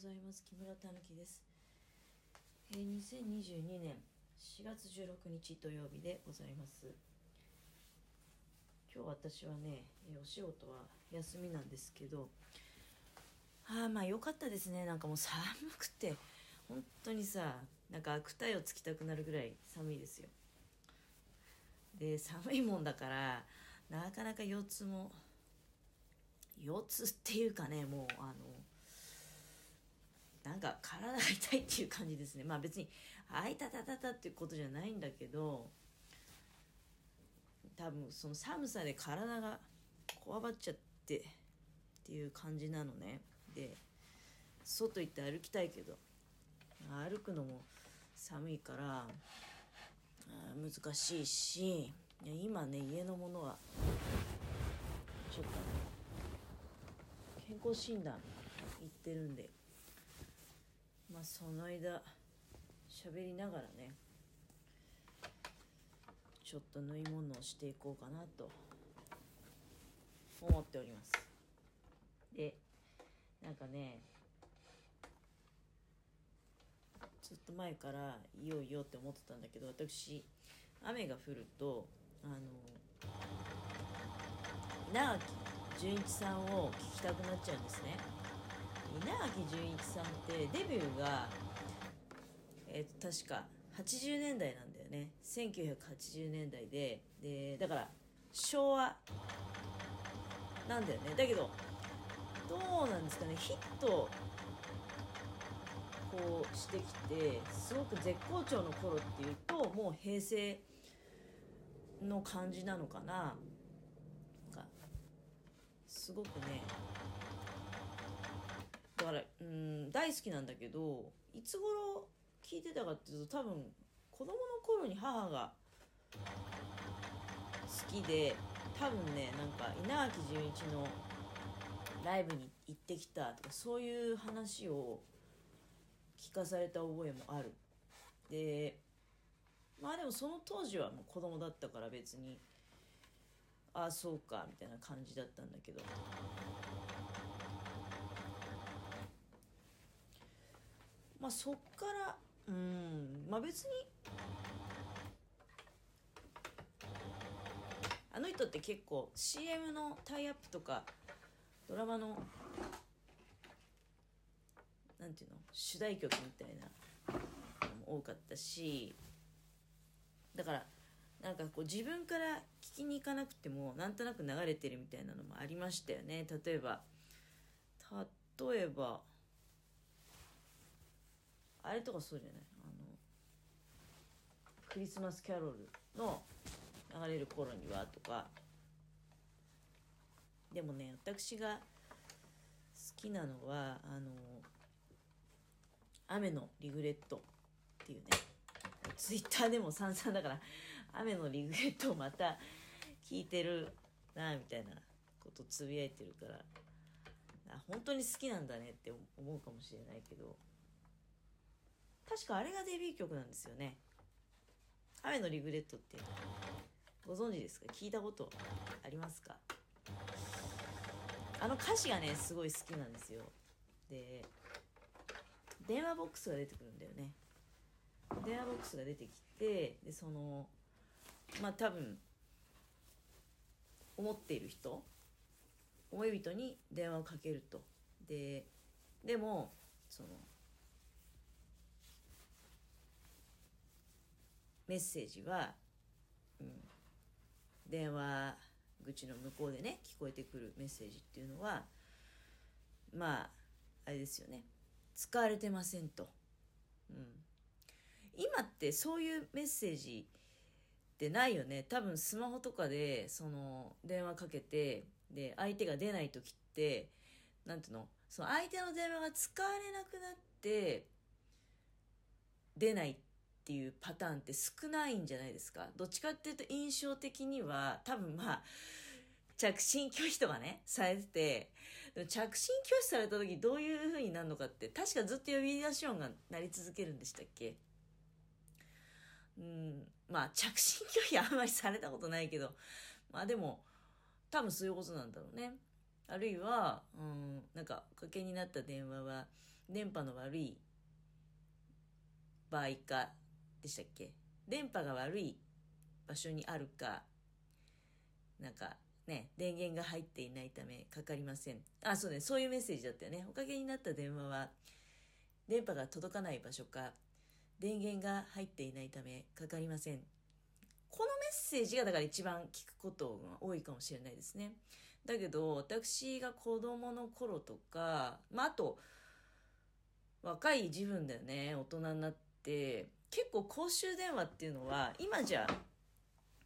ざいます。木村たぬきです、えー、2022年4月16日土曜日でございます。今日私はね、えーお仕事は休みなんですけどああまあ良かったですね。なんかもう寒くて本当にさなんか悪態をつきたくなるぐらい寒いですよ。で寒いもんだからなかなか腰痛も腰痛っていうかねもうあのなんか体が痛いっていう感じですね。まあ別に「あいたたたた」っていうことじゃないんだけど多分その寒さで体がこわばっちゃってっていう感じなのね。で外行って歩きたいけど歩くのも寒いから難しいしいや今ね家のものはちょっと健康診断行ってるんで。まあその間喋りながらねちょっと縫い物をしていこうかなと思っております。でなんかねずっと前からいよいよって思ってたんだけど私雨が降るとあの稲垣潤一さんを聞きたくなっちゃうんですね。稲垣潤一さんってデビューが、えーと確か80年代なんだよね。1980年代ででだから昭和なんだよね。だけどどうなんですかね。ヒットこうしてきてすごく絶好調の頃っていうともう平成の感じなのかな。なかすごくねだからうん大好きなんだけどいつ頃聞いてたかっていうと多分子供の頃に母が好きで多分ねなんか稲垣潤一のライブに行ってきたとかそういう話を聞かされた覚えもある。でまあでもその当時はもう子供だったから別にああそうかみたいな感じだったんだけど。まあそっからうん。まあ別に。あの人って結構 CM のタイアップとかドラマのなんていうの？主題曲みたいなのも多かったし。だからなんかこう自分から聞きに行かなくてもなんとなく流れてるみたいなのもありましたよね。例えば例えばあれとかそうじゃない？あのクリスマスキャロルの流れる頃にはとか。でもね私が好きなのはあの雨のリグレットっていうね。ツイッターでも散々だから雨のリグレットをまた聞いてるなみたいなことつぶやいてるから。本当に好きなんだねって思うかもしれないけど。確かあれがデビュー曲なんですよね。雨のリグレットってご存知ですか？聞いたことありますか？あの歌詞がねすごい好きなんですよ。で電話ボックスが出てくるんだよね。電話ボックスが出てきてでそのまあ多分思っている人思い人に電話をかけると。ででもそのメッセージは、うん、電話口の向こうでね聞こえてくるメッセージっていうのはまああれですよね。使われてませんと、うん、今ってそういうメッセージってないよね。多分スマホとかでその電話かけてで相手が出ない時ってなんていうの？その相手の電話が使われなくなって出ないっていうパターンって少ないんじゃないですか？どっちかっていうと印象的には多分まあ着信拒否とかねされてて着信拒否された時どういう風になるのかって確かずっと呼び出し音が鳴り続けるんでしたっけ？うんまあ着信拒否あんまりされたことないけどまあでも多分そういうことなんだろうね。あるいは、うん、なんかおかけになった電話は電波の悪い場合かでしたっけ？電波が悪い場所にあるかなんかね電源が入っていないためかかりません。あそうねそういうメッセージだったよね。おかげになった電話は電波が届かない場所か電源が入っていないためかかりません。このメッセージがだから一番聞くことが多いかもしれないですね。だけど私が子供の頃とかまああと若い自分だよね大人になって。結構公衆電話っていうのは今じゃ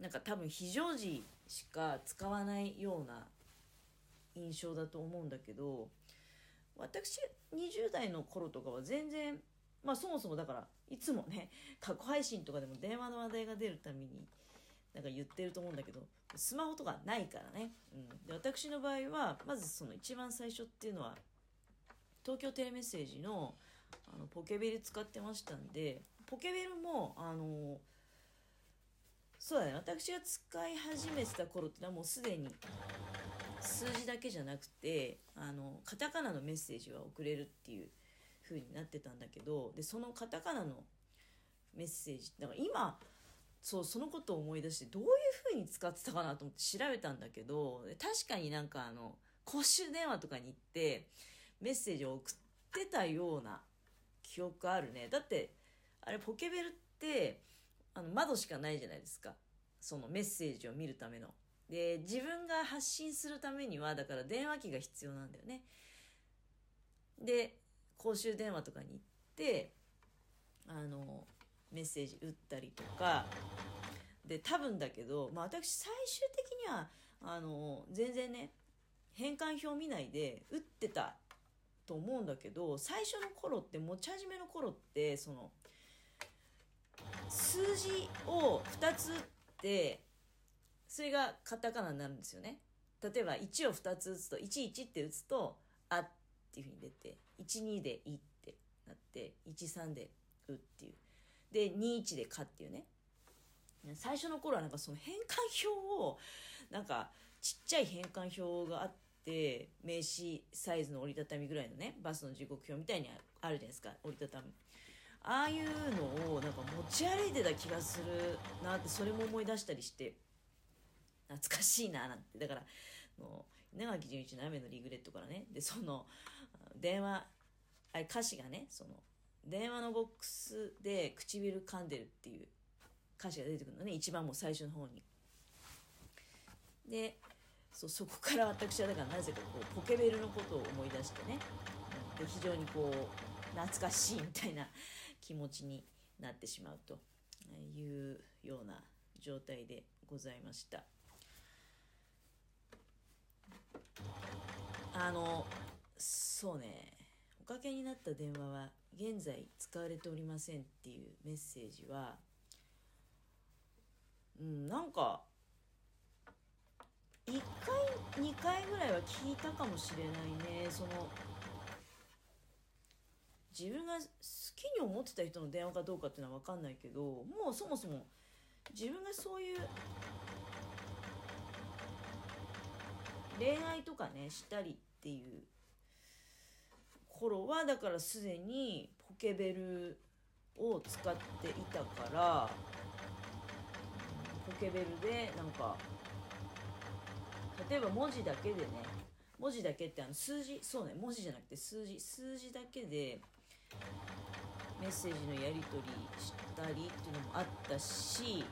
なんか多分非常時しか使わないような印象だと思うんだけど私20代の頃とかは全然まあそもそもだからいつもね過去配信とかでも電話の話題が出るためになんか言ってると思うんだけどスマホとかないからね、うん、で私の場合はまずその一番最初っていうのは東京テレメッセージのあのポケベル使ってましたんでポケベルもあのそうだね。私が使い始めてた頃ってのはもうすでに数字だけじゃなくてあのカタカナのメッセージは送れるっていう風になってたんだけどでそのカタカナのメッセージだから今そうそのことを思い出してどういう風に使ってたかなと思って調べたんだけど確かになんかあの公衆電話とかに行ってメッセージを送ってたような記憶あるね。だってあれポケベルってあの窓しかないじゃないですか。そのメッセージを見るための。で自分が発信するためにはだから電話機が必要なんだよね。で公衆電話とかに行ってあのメッセージ打ったりとか。で多分だけど、まあ、私最終的にはあの全然ね変換表見ないで打ってたと思うんだけど最初の頃って持ち始めの頃ってその数字を2つってそれがカタカナになるんですよね。例えば1を2つ打つと11って打つと「あ」っていうふうに出て12で「い」ってなって13で「う」っていう。で21で「か」っていうね。最初の頃はなんかその変換表をなんかちっちゃい変換表があって名刺サイズの折りたたみぐらいのねバスの時刻表みたいにあるじゃないですか。折りたたみ。ああいうのをなんか持ち歩いてた気がするなってそれも思い出したりして。懐かしいななんて。だからの稲垣潤一の「雨のリグレット」からね。でその電話あれ歌詞がねその電話のボックスで唇噛んでるっていう歌詞が出てくるのね。一番もう最初の方に。でそうそこから私はだからなぜかこうポケベルのことを思い出してね。で非常にこう懐かしいみたいな気持ちになってしまうというような状態でございました。あのそうねおかけになった電話は現在使われておりませんっていうメッセージはうんなんか1回2回ぐらいは聞いたかもしれないねその自分が好きに思ってた人の電話かどうかっていうのは分かんないけどもうそもそも自分がそういう恋愛とかねしたりっていう頃はだからすでにポケベルを使っていたからポケベルでなんか例えば文字だけでね文字だけってあの数字そうね文字じゃなくて数字数字だけでメッセージのやり取りしたりっていうのもあったし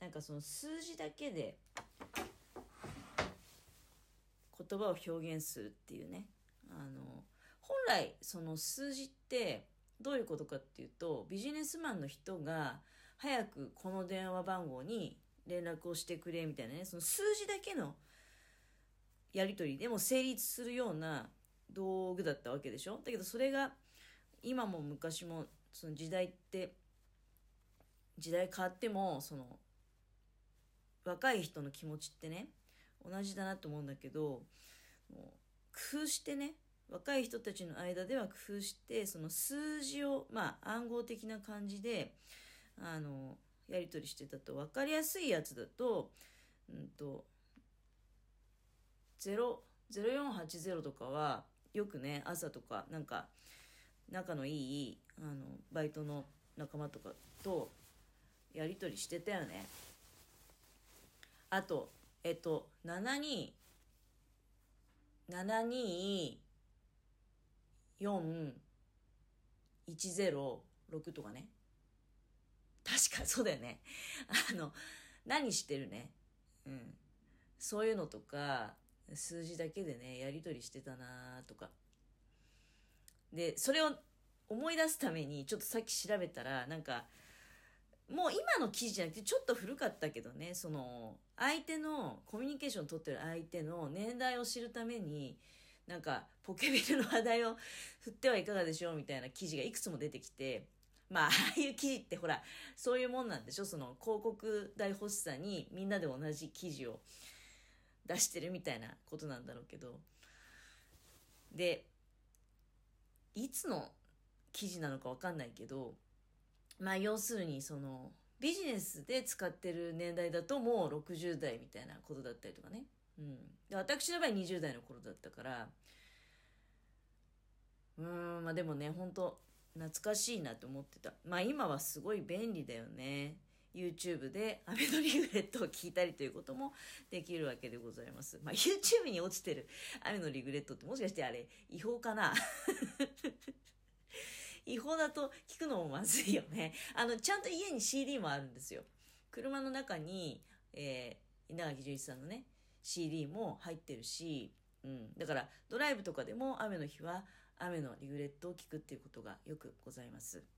なんかその数字だけで言葉を表現するっていうねあの本来その数字ってどういうことかっていうとビジネスマンの人が早くこの電話番号に連絡をしてくれみたいなね。その数字だけのやり取り。でも成立するような道具だったわけでしょ？だけどそれが今も昔もその時代って時代変わってもその若い人の気持ちってね同じだなと思うんだけど工夫してね若い人たちの間では工夫してその数字をまあ暗号的な感じであのやり取りしてたと分かりやすいやつだと,、うんと、0480とかはよくね朝とかなんか仲のいいあのバイトの仲間とかとやり取りしてたよね。あとえっと72 724-106とかね。か そうだよね。あの何してるね？うん。そういうのとか数字だけでねやり取りしてたなとか。でそれを思い出すためにちょっとさっき調べたらなんかもう今の記事じゃなくてちょっと古かったけどねその相手のコミュニケーション取ってる相手の年代を知るためになんかポケベルの話題を振ってはいかがでしょうみたいな記事がいくつも出てきてまあ ああいう記事ってほらそういうもんなんでしょ。その広告代欲しさにみんなで同じ記事を出してるみたいなことなんだろうけど。でいつの記事なのか分かんないけどまあ要するにそのビジネスで使ってる年代だともう60代みたいなことだったりとかね、うん、で私の場合20代の頃だったから。うんまあでもね本当懐かしいなと思ってたまあ今はすごい便利だよね YouTube でアメノリグレットを聞いたりということもできるわけでございます。まあ、YouTube に落ちてる雨のリグレットってもしかしてあれ違法かな？違法だと聞くのもまずいよね。あの、ちゃんと家に CD もあるんですよ。車の中に、えー、稲垣潤一さんのね、CD も入ってるし、うん。だから、ドライブとかでも雨の日は雨のリグレットを聞くっていうことがよくございます。